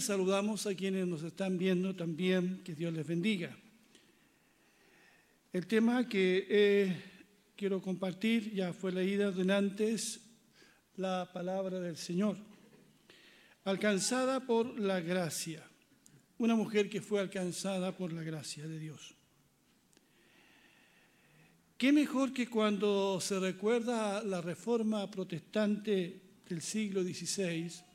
Saludamos a quienes nos están viendo también, que Dios les bendiga. El tema que eh, quiero compartir ya fue leída de antes, la palabra del Señor, alcanzada por la gracia, una mujer que fue alcanzada por la gracia de Dios. ¿Qué mejor que cuando se recuerda la reforma protestante del siglo XVI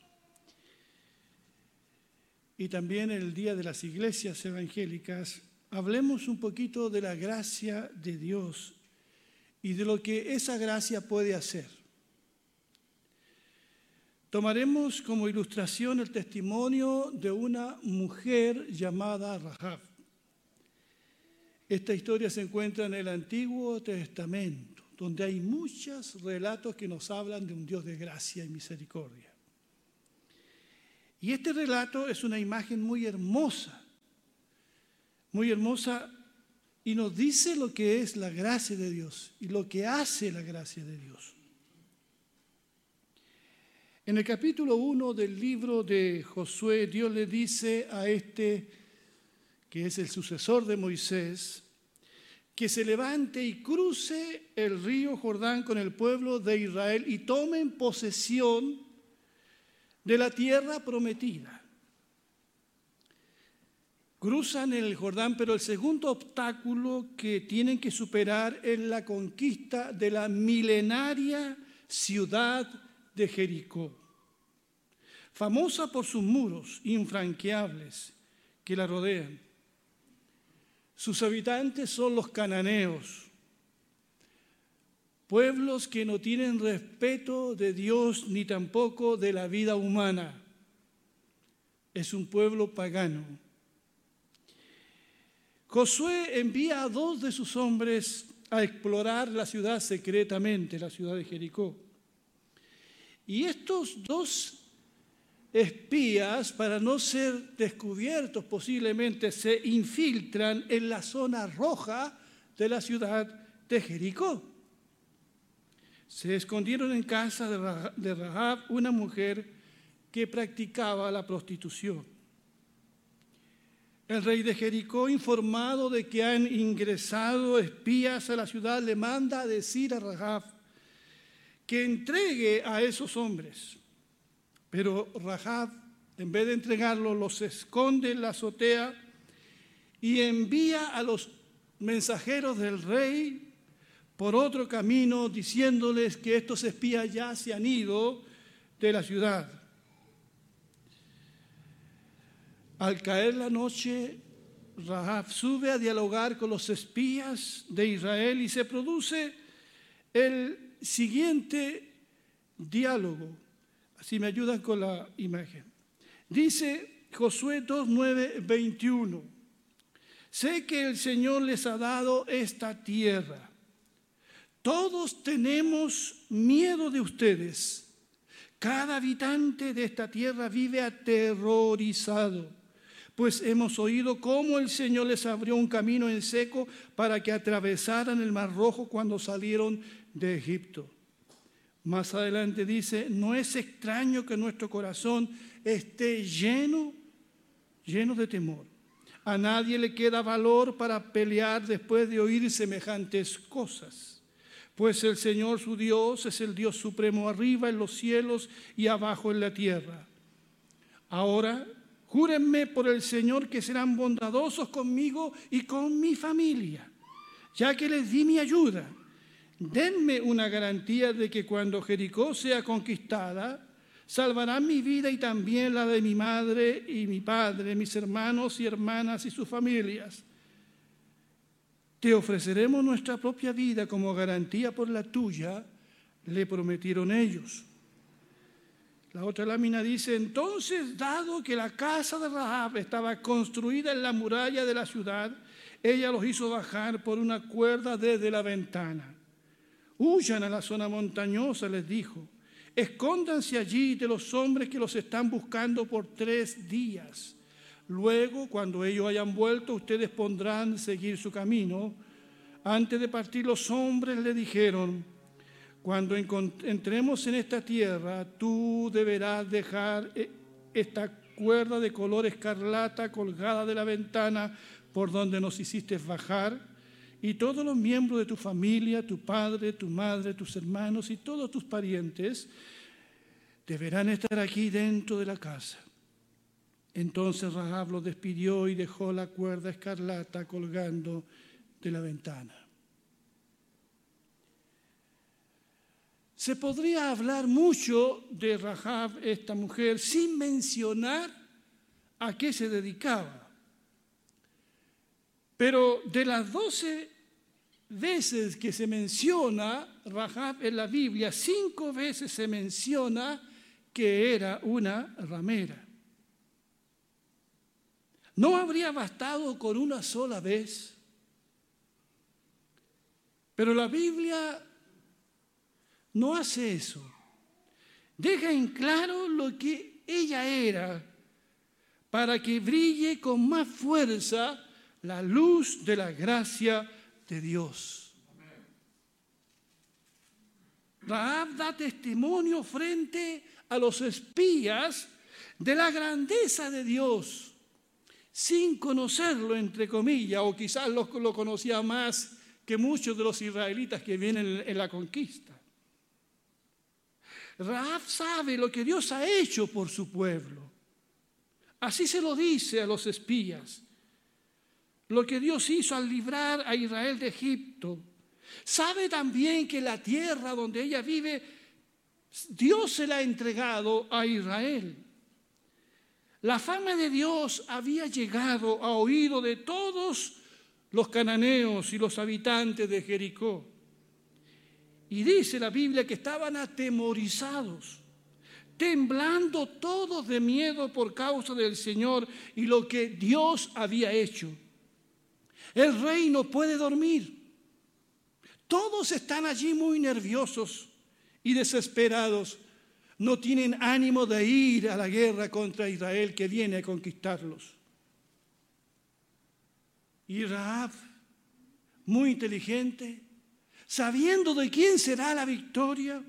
y también el Día de las Iglesias Evangélicas, hablemos un poquito de la gracia de Dios y de lo que esa gracia puede hacer. Tomaremos como ilustración el testimonio de una mujer llamada Rahab. Esta historia se encuentra en el Antiguo Testamento, donde hay muchos relatos que nos hablan de un Dios de gracia y misericordia. Y este relato es una imagen muy hermosa, muy hermosa, y nos dice lo que es la gracia de Dios y lo que hace la gracia de Dios. En el capítulo 1 del libro de Josué, Dios le dice a este que es el sucesor de Moisés, que se levante y cruce el río Jordán con el pueblo de Israel y tomen posesión de la tierra prometida. Cruzan el Jordán, pero el segundo obstáculo que tienen que superar es la conquista de la milenaria ciudad de Jericó, famosa por sus muros infranqueables que la rodean sus habitantes son los cananeos, pueblos que no tienen respeto de Dios ni tampoco de la vida humana. Es un pueblo pagano. Josué envía a dos de sus hombres a explorar la ciudad secretamente, la ciudad de Jericó. Y estos dos espías, para no ser descubiertos posiblemente, se infiltran en la zona roja de la ciudad de Jericó. Se escondieron en casa de Rahab, una mujer que practicaba la prostitución. El rey de Jericó, informado de que han ingresado espías a la ciudad, le manda a decir a Rahab que entregue a esos hombres. Pero Rahab, en vez de entregarlo, los esconde en la azotea y envía a los mensajeros del rey por otro camino diciéndoles que estos espías ya se han ido de la ciudad. Al caer la noche, Rahab sube a dialogar con los espías de Israel y se produce el siguiente diálogo. Si me ayudan con la imagen. Dice Josué 2, 21. Sé que el Señor les ha dado esta tierra. Todos tenemos miedo de ustedes. Cada habitante de esta tierra vive aterrorizado, pues hemos oído cómo el Señor les abrió un camino en seco para que atravesaran el Mar Rojo cuando salieron de Egipto. Más adelante dice, no es extraño que nuestro corazón esté lleno, lleno de temor. A nadie le queda valor para pelear después de oír semejantes cosas. Pues el Señor su Dios es el Dios supremo arriba en los cielos y abajo en la tierra. Ahora, júrenme por el Señor que serán bondadosos conmigo y con mi familia, ya que les di mi ayuda denme una garantía de que cuando Jericó sea conquistada, salvarán mi vida y también la de mi madre y mi padre, mis hermanos y hermanas y sus familias. Te ofreceremos nuestra propia vida como garantía por la tuya, le prometieron ellos. La otra lámina dice, entonces, dado que la casa de Rahab estaba construida en la muralla de la ciudad, ella los hizo bajar por una cuerda desde la ventana. Huyan a la zona montañosa, les dijo. Escóndanse allí de los hombres que los están buscando por tres días. Luego, cuando ellos hayan vuelto, ustedes pondrán seguir su camino. Antes de partir, los hombres le dijeron, cuando entremos en esta tierra, tú deberás dejar, eh, esta cuerda de color escarlata colgada de la ventana por donde nos hiciste bajar, y todos los miembros de tu familia, tu padre, tu madre, tus hermanos y todos tus parientes deberán estar aquí dentro de la casa. Entonces Rahab lo despidió y dejó la cuerda escarlata colgando de la ventana. Se podría hablar mucho de Rahab, esta mujer, sin mencionar a qué se dedicaba. Pero de las doce veces que se menciona Rahab en la Biblia, cinco veces se menciona que era una ramera. ¿No habría bastado con una sola vez? Pero la Biblia no hace eso. Deja en claro lo que ella era para que brille con más fuerza la luz de la gracia de Dios. Raab da testimonio frente a los espías de la grandeza de Dios, sin conocerlo, entre comillas, o quizás lo, conocía más que muchos de los israelitas que vienen en la conquista. Raab sabe lo que Dios ha hecho por su pueblo. Así se lo dice a los espías. Lo que Dios hizo al librar a Israel de Egipto. Sabe también que la tierra donde ella vive, Dios se la ha entregado a Israel. La fama de Dios había llegado a oído de todos los cananeos y los habitantes de Jericó. Y dice la Biblia que estaban atemorizados, temblando todos de miedo por causa del Señor y lo que Dios había hecho. El rey no puede dormir. Todos están allí muy nerviosos y desesperados. No tienen ánimo de ir a la guerra contra Israel que viene a conquistarlos. Y Raab, muy inteligente, sabiendo de quién será la victoria,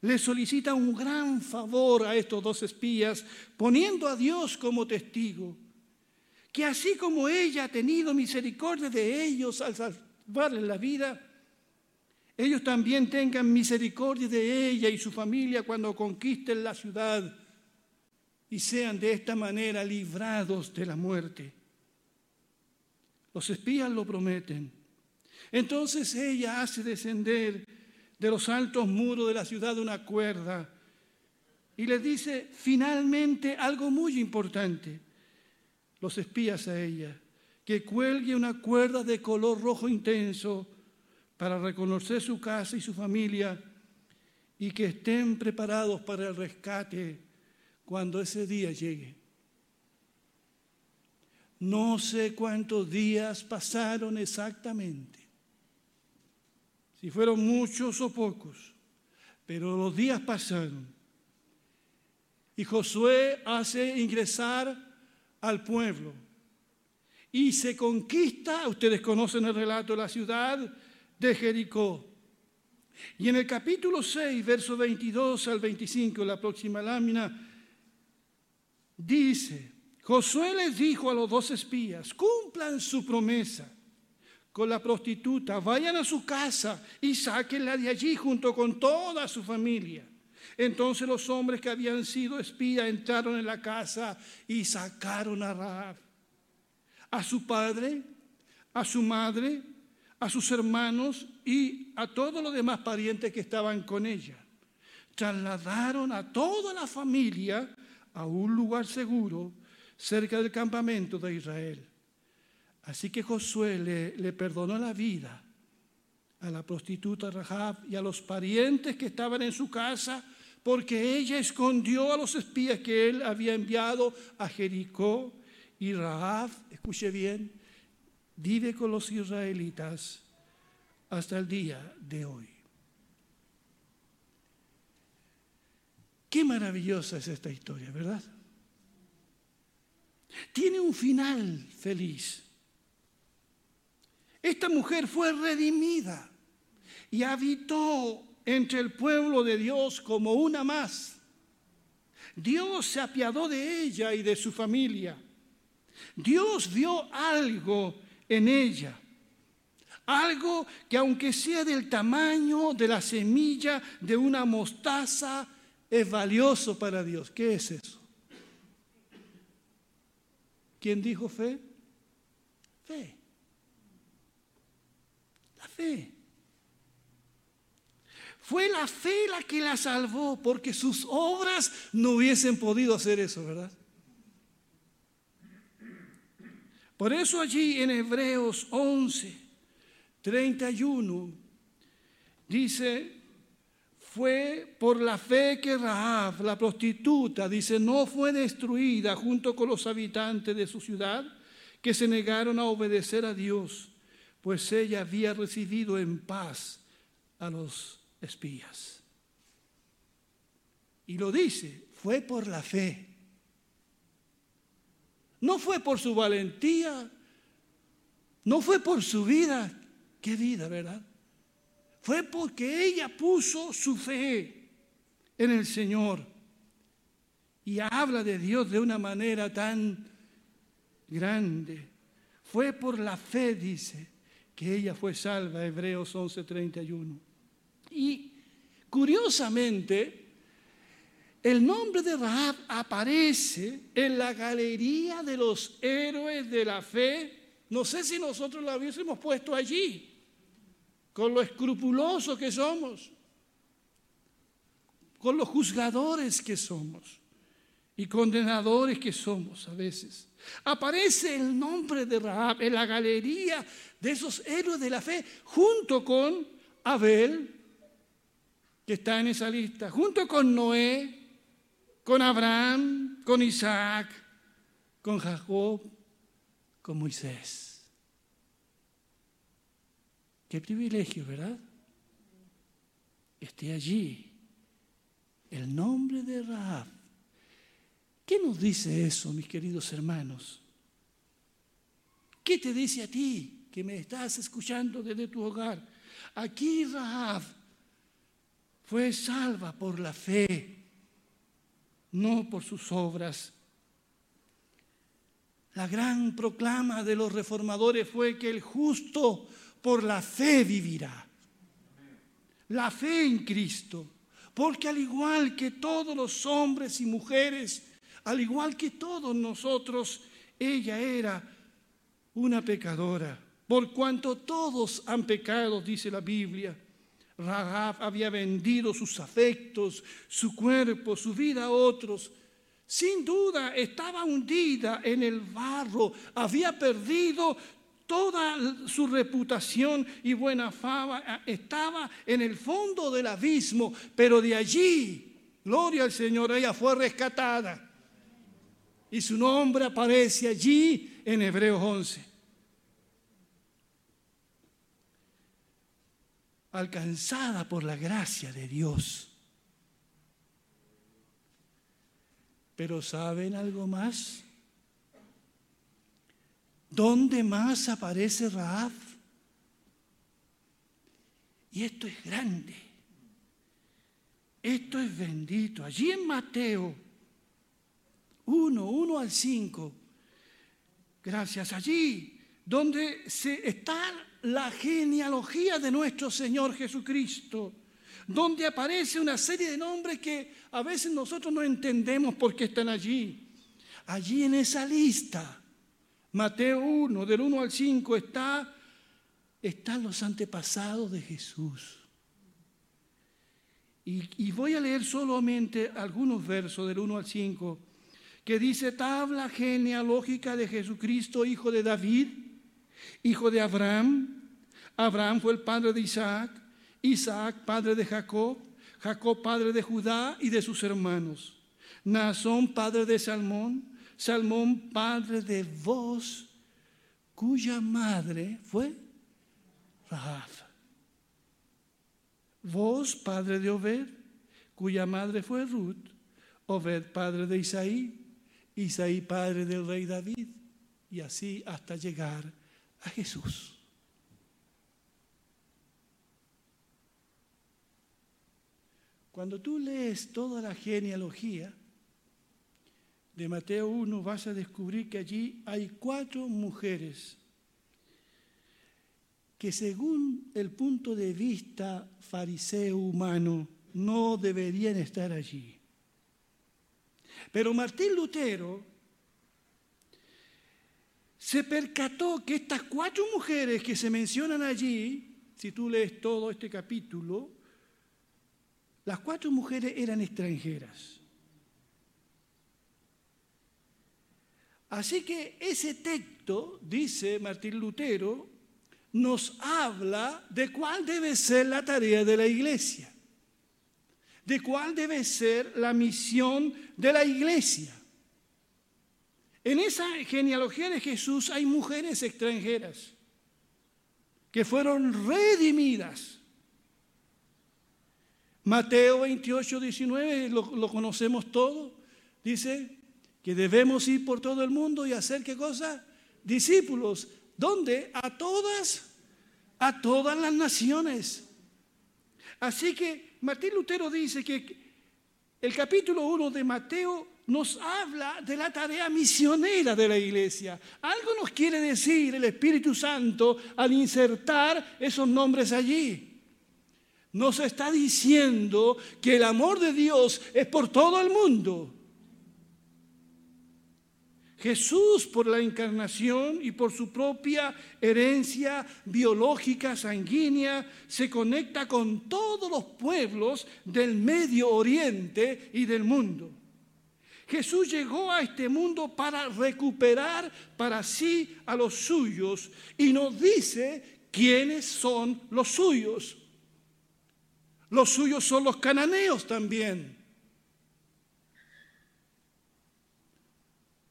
le solicita un gran favor a estos dos espías, poniendo a Dios como testigo, que así como ella ha tenido misericordia de ellos al salvarles la vida, ellos también tengan misericordia de ella y su familia cuando conquisten la ciudad y sean de esta manera librados de la muerte. Los espías lo prometen. Entonces ella hace descender de los altos muros de la ciudad una cuerda y les dice finalmente algo muy importante. Los espías a ella, que cuelgue una cuerda de color rojo intenso para reconocer su casa y su familia y que estén preparados para el rescate cuando ese día llegue. No sé cuántos días pasaron exactamente si fueron muchos o pocos, pero los días pasaron. Y Josué hace ingresar al pueblo y se conquista, ustedes conocen el relato de la ciudad de Jericó. Y en el capítulo 6, verso 22 al 25, la próxima lámina, dice, Josué les dijo a los dos espías, cumplan su promesa con la prostituta, vayan a su casa y sáquenla de allí junto con toda su familia. Entonces los hombres que habían sido espías entraron en la casa y sacaron a Rahab, a su padre, a su madre, a sus hermanos y a todos los demás parientes que estaban con ella. Trasladaron a toda la familia a un lugar seguro cerca del campamento de Israel. Así que Josué le, perdonó la vida a la prostituta Rahab y a los parientes que estaban en su casa, porque ella escondió a los espías que él había enviado a Jericó. Y Rahab, escuche bien, vive con los israelitas hasta el día de hoy. Qué maravillosa es esta historia, ¿verdad? Tiene un final feliz. Esta mujer fue redimida y habitó entre el pueblo de Dios como una más. Dios se apiadó de ella y de su familia. Dios vio algo en ella. Algo que aunque sea del tamaño de la semilla de una mostaza, es valioso para Dios. ¿Qué es eso? ¿Quién dijo fe? Fe. La fe. Fue la fe la que la salvó, porque sus obras no hubiesen podido hacer eso, ¿verdad? Por eso allí en Hebreos 11, 31, dice, fue por la fe que Rahab, la prostituta, dice, no fue destruida junto con los habitantes de su ciudad que se negaron a obedecer a Dios, pues ella había recibido en paz a los espías. Y lo dice, fue por la fe. No fue por su valentía, no fue por su vida. ¿Qué vida, verdad? Fue porque ella puso su fe en el Señor. Y habla de Dios de una manera tan grande. Fue por la fe, dice, que ella fue salva, Hebreos 11:31. Y curiosamente, el nombre de Rahab aparece en la galería de los héroes de la fe. No sé si nosotros lo hubiésemos puesto allí, con lo escrupuloso que somos, con los juzgadores que somos y condenadores que somos a veces. Aparece el nombre de Rahab en la galería de esos héroes de la fe, junto con Abel, que está en esa lista, junto con Noé, con Abraham, con Isaac, con Jacob, con Moisés. Qué privilegio, ¿verdad? Esté allí el nombre de Rahab. ¿Qué nos dice eso, mis queridos hermanos? ¿Qué te dice a ti que me estás escuchando desde tu hogar? Aquí Rahab fue salva por la fe, no por sus obras. La gran proclama de los reformadores fue que el justo por la fe vivirá. La fe en Cristo. Porque al igual que todos los hombres y mujeres, al igual que todos nosotros, ella era una pecadora. Por cuanto todos han pecado, dice la Biblia. Rahab había vendido sus afectos, su cuerpo, su vida a otros. Sin duda estaba hundida en el barro, había perdido toda su reputación y buena fama, estaba en el fondo del abismo, pero de allí, gloria al Señor, ella fue rescatada. Y su nombre aparece allí en Hebreos 11. Alcanzada por la gracia de Dios. Pero ¿saben algo más? ¿Dónde más aparece Raab? Y esto es grande. Esto es bendito. Allí en Mateo 1, 1 al 5. Gracias. Allí donde se está la genealogía de nuestro Señor Jesucristo, donde aparece una serie de nombres que a veces nosotros no entendemos por qué están allí. Allí en esa lista, Mateo 1, del 1 al 5, está, están los antepasados de Jesús. Y, y voy a leer solamente algunos versos del 1 al 5, que dice, tabla genealógica de Jesucristo, hijo de David hijo de Abraham. Abraham fue el padre de Isaac, Isaac padre de Jacob, Jacob padre de Judá y de sus hermanos. Nazón padre de Salmón, Salmón padre de Vos, cuya madre fue Rahab. Vos padre de Obed, cuya madre fue Ruth, Obed padre de Isaí, Isaí padre del rey David, y así hasta llegar a Jesús. Cuando tú lees toda la genealogía, de Mateo 1 vas a descubrir que allí hay cuatro mujeres que según el punto de vista fariseo humano no deberían estar allí. Pero Martín Lutero se percató que estas cuatro mujeres que se mencionan allí, si tú lees todo este capítulo, las cuatro mujeres eran extranjeras. Así que ese texto, dice Martín Lutero, nos habla de cuál debe ser la tarea de la iglesia, de cuál debe ser la misión de la iglesia. En esa genealogía de Jesús hay mujeres extranjeras que fueron redimidas. Mateo 28, 19, lo, conocemos todo, dice, que debemos ir por todo el mundo y hacer qué cosa? Discípulos. ¿Dónde? A todas, a todas las naciones. Así que Martín Lutero dice que el capítulo 1 de Mateo nos habla de la tarea misionera de la iglesia. Algo nos quiere decir el Espíritu Santo al insertar esos nombres allí. Nos está diciendo que el amor de Dios es por todo el mundo Jesús por la encarnación y por su propia herencia biológica sanguínea se conecta con todos los pueblos del Medio Oriente y del mundo. Jesús llegó a este mundo para recuperar para sí a los suyos y nos dice quiénes son los suyos. Los suyos son los cananeos también.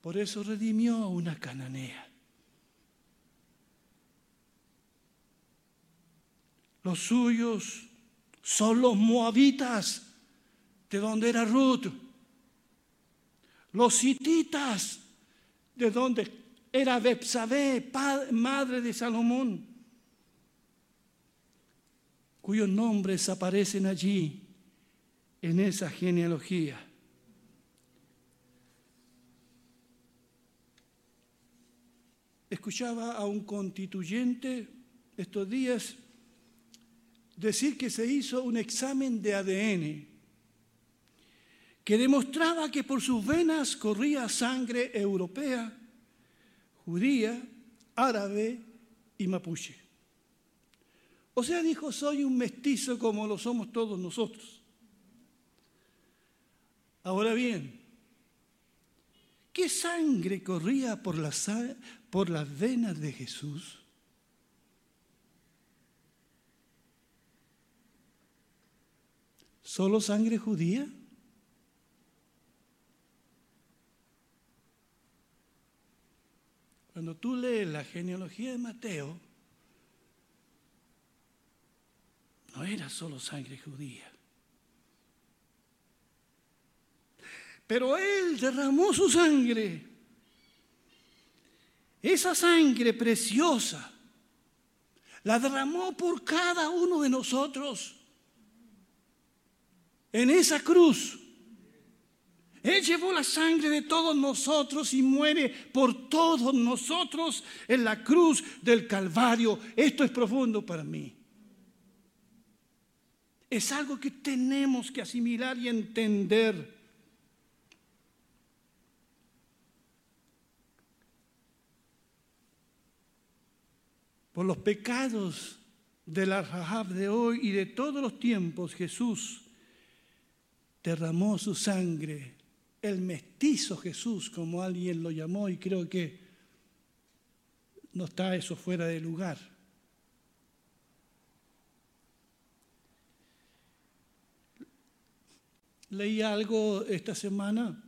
Por eso redimió a una cananea. Los suyos son los moabitas, de donde era Ruth. Los hititas, de donde era Bepsabé, madre de Salomón, cuyos nombres aparecen allí en esa genealogía. Escuchaba a un constituyente estos días decir que se hizo un examen de ADN que demostraba que por sus venas corría sangre europea, judía, árabe y mapuche. O sea, dijo, soy un mestizo como lo somos todos nosotros. Ahora bien, ¿qué sangre corría por, la, por las venas de Jesús? ¿Solo sangre judía? Cuando tú lees la genealogía de Mateo, no era solo sangre judía. Pero Él derramó su sangre esa sangre preciosa la derramó por cada uno de nosotros en esa cruz. Él llevó la sangre de todos nosotros y muere por todos nosotros en la cruz del Calvario. Esto es profundo para mí. Es algo que tenemos que asimilar y entender. Por los pecados de la de hoy y de todos los tiempos, Jesús derramó su sangre, el mestizo Jesús, como alguien lo llamó, y creo que no está eso fuera de lugar. Leí algo esta semana,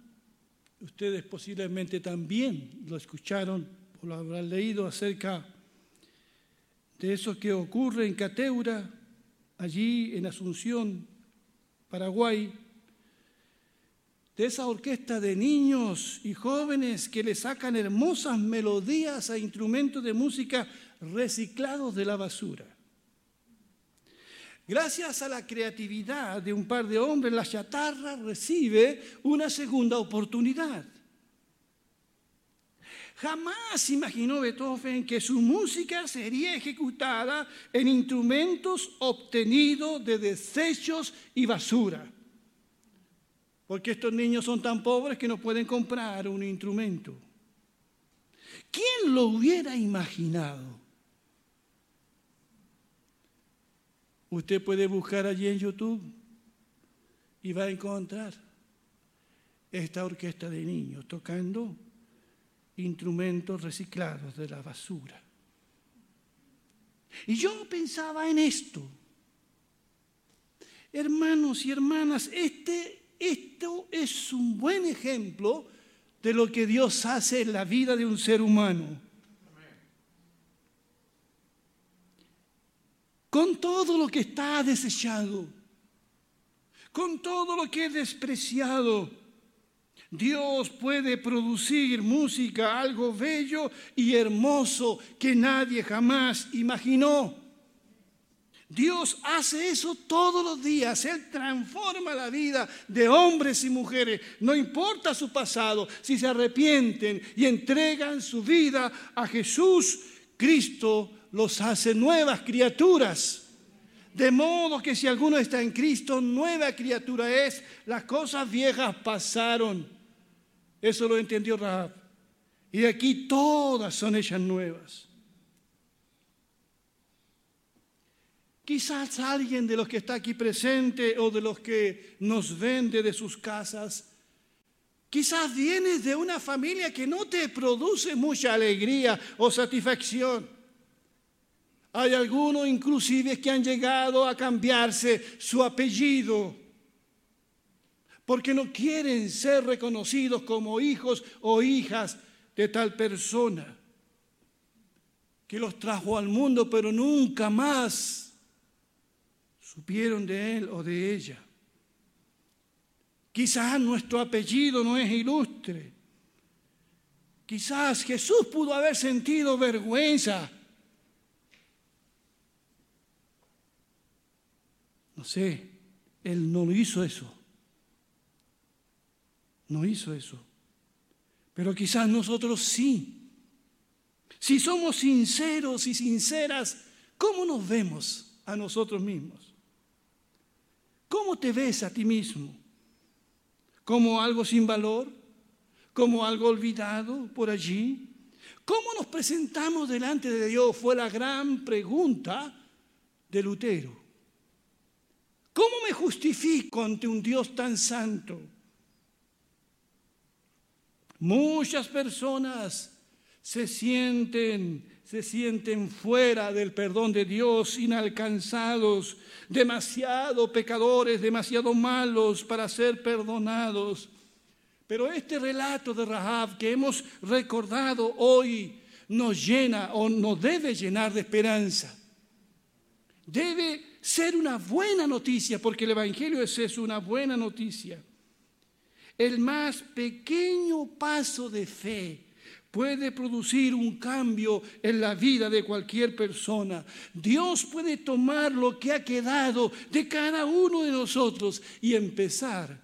ustedes posiblemente también lo escucharon o lo habrán leído acerca de eso que ocurre en Cateura, allí en Asunción, Paraguay, de esa orquesta de niños y jóvenes que le sacan hermosas melodías a instrumentos de música reciclados de la basura. Gracias a la creatividad de un par de hombres, la chatarra recibe una segunda oportunidad. Jamás imaginó Beethoven que su música sería ejecutada en instrumentos obtenidos de desechos y basura. Porque estos niños son tan pobres que no pueden comprar un instrumento. ¿Quién lo hubiera imaginado? Usted puede buscar allí en YouTube y va a encontrar esta orquesta de niños tocando instrumentos reciclados de la basura. Y yo pensaba en esto. Hermanos y hermanas, este, esto es un buen ejemplo de lo que Dios hace en la vida de un ser humano. Con todo lo que está desechado, con todo lo que es despreciado, Dios puede producir música, algo bello y hermoso que nadie jamás imaginó. Dios hace eso todos los días. Él transforma la vida de hombres y mujeres. No importa su pasado, si se arrepienten y entregan su vida a Jesús, Cristo los hace nuevas criaturas. De modo que si alguno está en Cristo, nueva criatura es. Las cosas viejas pasaron eso lo entendió Rahab. Y de aquí todas son ellas nuevas. Quizás alguien de los que está aquí presente o de los que nos vende de sus casas, quizás vienes de una familia que no te produce mucha alegría o satisfacción. Hay algunos inclusive que han llegado a cambiarse su apellido porque no quieren ser reconocidos como hijos o hijas de tal persona que los trajo al mundo, pero nunca más supieron de él o de ella. Quizás nuestro apellido no es ilustre. Quizás Jesús pudo haber sentido vergüenza. No sé, Él no hizo eso. No hizo eso. Pero quizás nosotros sí. Si somos sinceros y sinceras, ¿cómo nos vemos a nosotros mismos? ¿Cómo te ves a ti mismo? ¿Como algo sin valor? ¿Como algo olvidado por allí? ¿Cómo nos presentamos delante de Dios? Fue la gran pregunta de Lutero. ¿Cómo me justifico ante un Dios tan santo? Muchas personas se sienten, se sienten fuera del perdón de Dios, inalcanzados, demasiado pecadores, demasiado malos para ser perdonados. Pero este relato de Rahab que hemos recordado hoy nos llena o nos debe llenar de esperanza. Debe ser una buena noticia, porque el Evangelio es eso, una buena noticia. El más pequeño paso de fe puede producir un cambio en la vida de cualquier persona. Dios puede tomar lo que ha quedado de cada uno de nosotros y empezar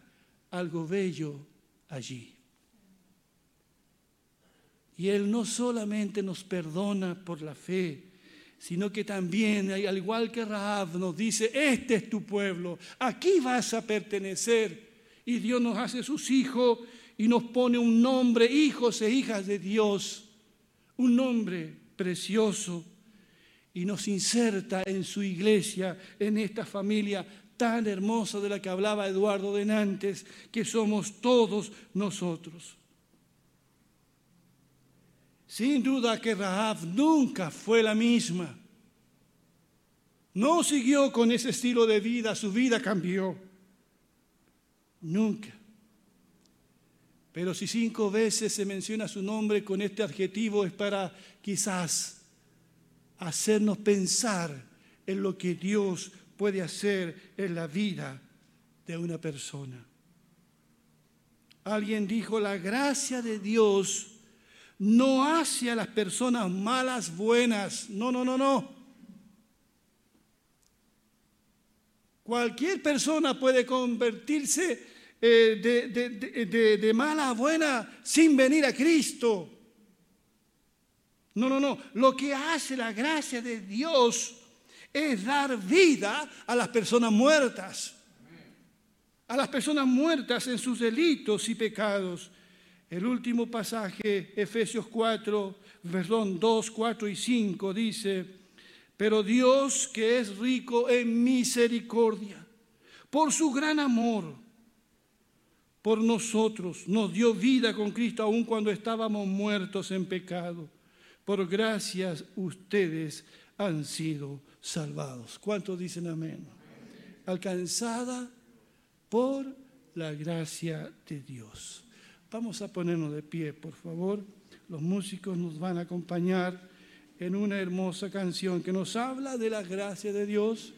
algo bello allí. Y Él no solamente nos perdona por la fe, sino que también, al igual que Rahab, nos dice, este es tu pueblo, aquí vas a pertenecer y Dios nos hace sus hijos y nos pone un nombre, hijos e hijas de Dios, un nombre precioso y nos inserta en su iglesia, en esta familia tan hermosa de la que hablaba Eduardo de Nantes, que somos todos nosotros. Sin duda que Rahab nunca fue la misma. No siguió con ese estilo de vida, su vida cambió. Nunca. Pero si cinco veces se menciona su nombre con este adjetivo es para quizás hacernos pensar en lo que Dios puede hacer en la vida de una persona. Alguien dijo, la gracia de Dios no hace a las personas malas buenas. No, no, no, no. Cualquier persona puede convertirse eh, de, mala a buena sin venir a Cristo. No, no, no. Lo que hace la gracia de Dios es dar vida a las personas muertas. A las personas muertas en sus delitos y pecados. El último pasaje, Efesios 4, perdón, 2, 4 y 5, dice, pero Dios que es rico en misericordia, por su gran amor por nosotros, nos dio vida con Cristo aun cuando estábamos muertos en pecado. Por gracias ustedes han sido salvados. ¿Cuántos dicen amén? Alcanzada por la gracia de Dios. Vamos a ponernos de pie, por favor. Los músicos nos van a acompañar en una hermosa canción que nos habla de la gracia de Dios.